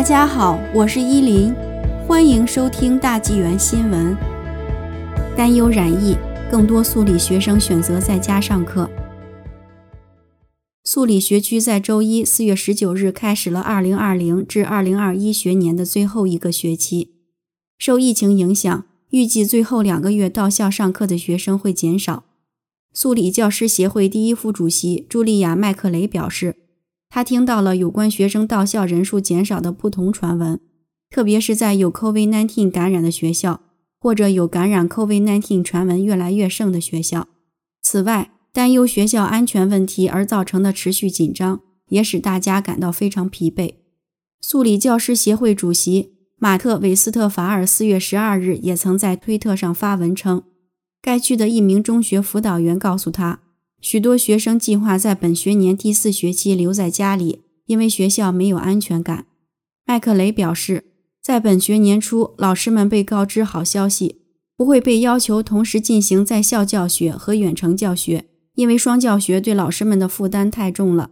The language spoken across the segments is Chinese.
大家好，我是依林，欢迎收听大纪元新闻。担忧染疫，更多素理学生选择在家上课。素理学区在周一四月十九日开始了二零二零至二零二一学年的最后一个学期。受疫情影响，预计最后两个月到校上课的学生会减少。素理教师协会第一副主席茱莉亚·麦克雷表示。他听到了有关学生到校人数减少的不同传闻，特别是在有 COVID-19 感染的学校，或者有感染 COVID-19 传闻越来越盛的学校。此外，担忧学校安全问题而造成的持续紧张，也使大家感到非常疲惫。素里教师协会主席马特·韦斯特法尔四月十二日也曾在推特上发文称，该区的一名中学辅导员告诉他。许多学生计划在本学年第四学期留在家里，因为学校没有安全感。麦克雷表示，在本学年初，老师们被告知好消息，不会被要求同时进行在校教学和远程教学，因为双教学对老师们的负担太重了。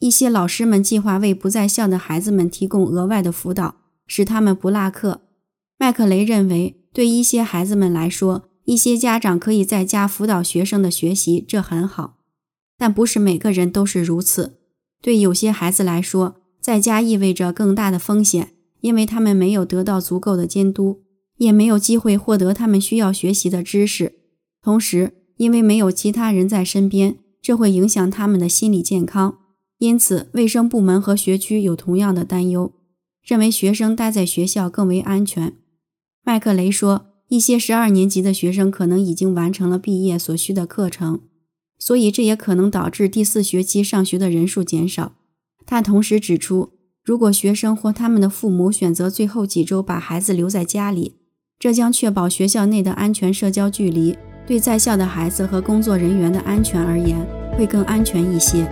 一些老师们计划为不在校的孩子们提供额外的辅导，使他们不落课。麦克雷认为，对一些孩子们来说，一些家长可以在家辅导学生的学习，这很好，但不是每个人都是如此。对有些孩子来说，在家意味着更大的风险，因为他们没有得到足够的监督，也没有机会获得他们需要学习的知识。同时，因为没有其他人在身边，这会影响他们的心理健康。因此，卫生部门和学区有同样的担忧，认为学生待在学校更为安全。麦克雷说。一些十二年级的学生可能已经完成了毕业所需的课程，所以这也可能导致第四学期上学的人数减少。他同时指出，如果学生或他们的父母选择最后几周把孩子留在家里，这将确保学校内的安全社交距离，对在校的孩子和工作人员的安全而言会更安全一些。